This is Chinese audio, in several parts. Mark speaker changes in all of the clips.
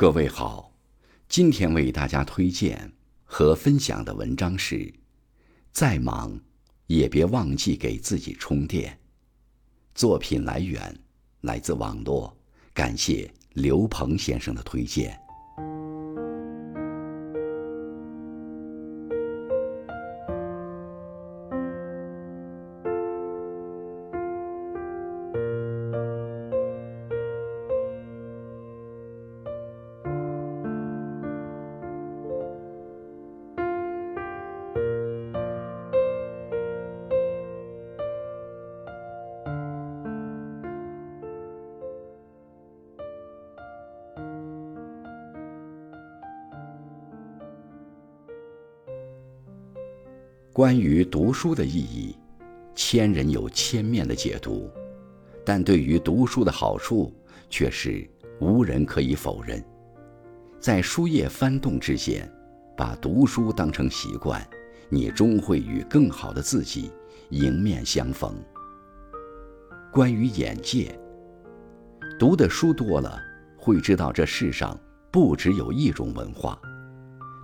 Speaker 1: 各位好，今天为大家推荐和分享的文章是：再忙也别忘记给自己充电。作品来源来自网络，感谢刘鹏先生的推荐。关于读书的意义，千人有千面的解读，但对于读书的好处，却是无人可以否认。在书页翻动之间，把读书当成习惯，你终会与更好的自己迎面相逢。关于眼界，读的书多了，会知道这世上不只有一种文化，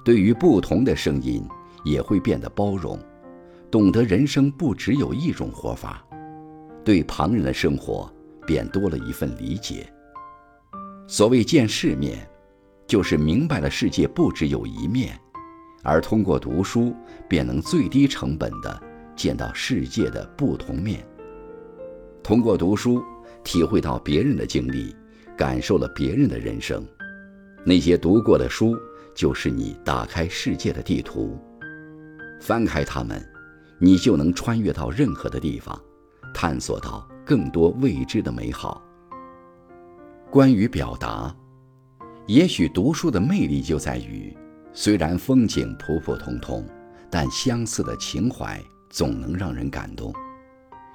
Speaker 1: 对于不同的声音。也会变得包容，懂得人生不只有一种活法，对旁人的生活便多了一份理解。所谓见世面，就是明白了世界不只有一面，而通过读书便能最低成本的见到世界的不同面。通过读书，体会到别人的经历，感受了别人的人生。那些读过的书，就是你打开世界的地图。翻开它们，你就能穿越到任何的地方，探索到更多未知的美好。关于表达，也许读书的魅力就在于，虽然风景普普通通，但相似的情怀总能让人感动；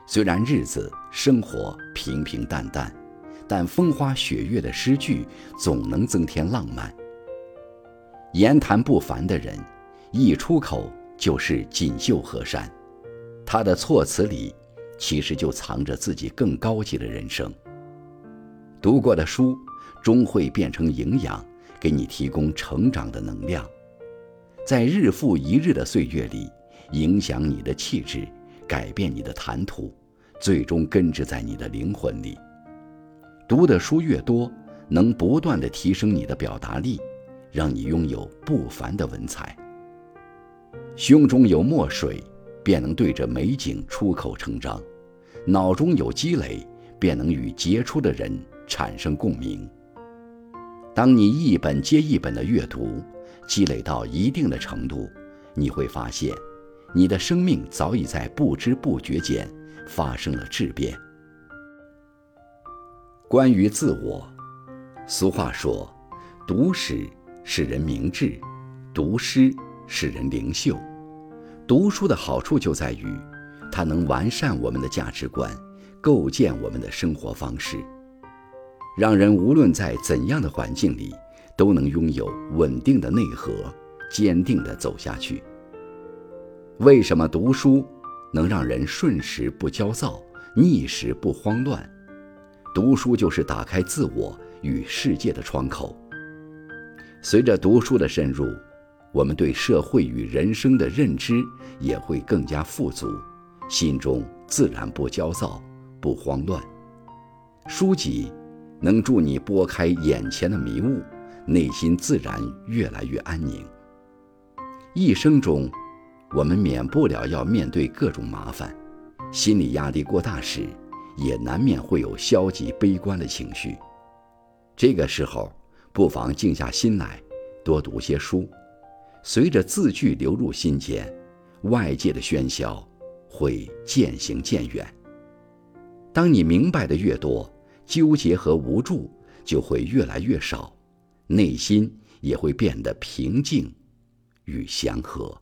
Speaker 1: 虽然日子生活平平淡淡，但风花雪月的诗句总能增添浪漫。言谈不凡的人，一出口。就是锦绣河山，他的措辞里，其实就藏着自己更高级的人生。读过的书，终会变成营养，给你提供成长的能量，在日复一日的岁月里，影响你的气质，改变你的谈吐，最终根植在你的灵魂里。读的书越多，能不断的提升你的表达力，让你拥有不凡的文采。胸中有墨水，便能对着美景出口成章；脑中有积累，便能与杰出的人产生共鸣。当你一本接一本的阅读，积累到一定的程度，你会发现，你的生命早已在不知不觉间发生了质变。关于自我，俗话说：“读史使人明智，读诗。”使人灵秀，读书的好处就在于，它能完善我们的价值观，构建我们的生活方式，让人无论在怎样的环境里，都能拥有稳定的内核，坚定地走下去。为什么读书能让人顺时不焦躁，逆时不慌乱？读书就是打开自我与世界的窗口。随着读书的深入。我们对社会与人生的认知也会更加富足，心中自然不焦躁、不慌乱。书籍能助你拨开眼前的迷雾，内心自然越来越安宁。一生中，我们免不了要面对各种麻烦，心理压力过大时，也难免会有消极悲观的情绪。这个时候，不妨静下心来，多读些书。随着字句流入心间，外界的喧嚣会渐行渐远。当你明白的越多，纠结和无助就会越来越少，内心也会变得平静与祥和。